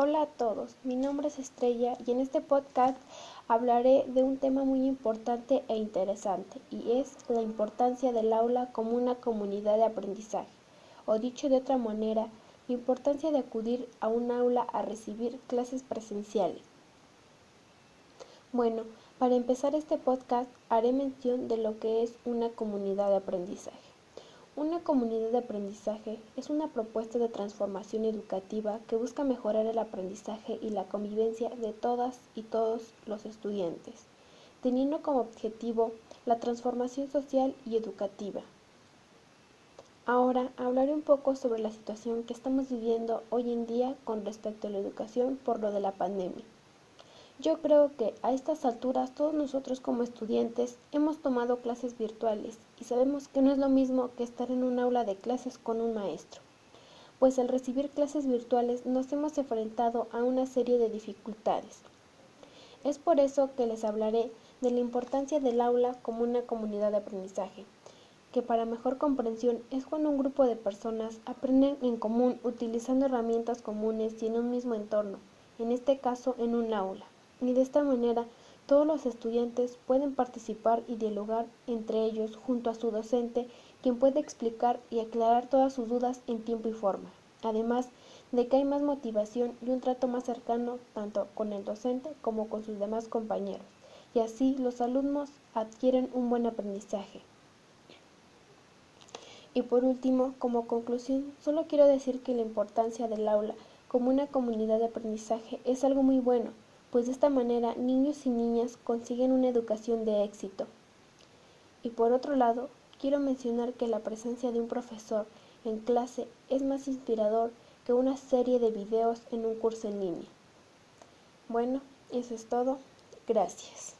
Hola a todos, mi nombre es Estrella y en este podcast hablaré de un tema muy importante e interesante y es la importancia del aula como una comunidad de aprendizaje, o dicho de otra manera, la importancia de acudir a un aula a recibir clases presenciales. Bueno, para empezar este podcast haré mención de lo que es una comunidad de aprendizaje. Una comunidad de aprendizaje es una propuesta de transformación educativa que busca mejorar el aprendizaje y la convivencia de todas y todos los estudiantes, teniendo como objetivo la transformación social y educativa. Ahora hablaré un poco sobre la situación que estamos viviendo hoy en día con respecto a la educación por lo de la pandemia. Yo creo que a estas alturas todos nosotros como estudiantes hemos tomado clases virtuales y sabemos que no es lo mismo que estar en un aula de clases con un maestro, pues al recibir clases virtuales nos hemos enfrentado a una serie de dificultades. Es por eso que les hablaré de la importancia del aula como una comunidad de aprendizaje, que para mejor comprensión es cuando un grupo de personas aprenden en común utilizando herramientas comunes y en un mismo entorno, en este caso en un aula y de esta manera todos los estudiantes pueden participar y dialogar entre ellos junto a su docente, quien puede explicar y aclarar todas sus dudas en tiempo y forma. Además de que hay más motivación y un trato más cercano tanto con el docente como con sus demás compañeros, y así los alumnos adquieren un buen aprendizaje. Y por último, como conclusión, solo quiero decir que la importancia del aula como una comunidad de aprendizaje es algo muy bueno, pues de esta manera niños y niñas consiguen una educación de éxito. Y por otro lado, quiero mencionar que la presencia de un profesor en clase es más inspirador que una serie de videos en un curso en línea. Bueno, eso es todo. Gracias.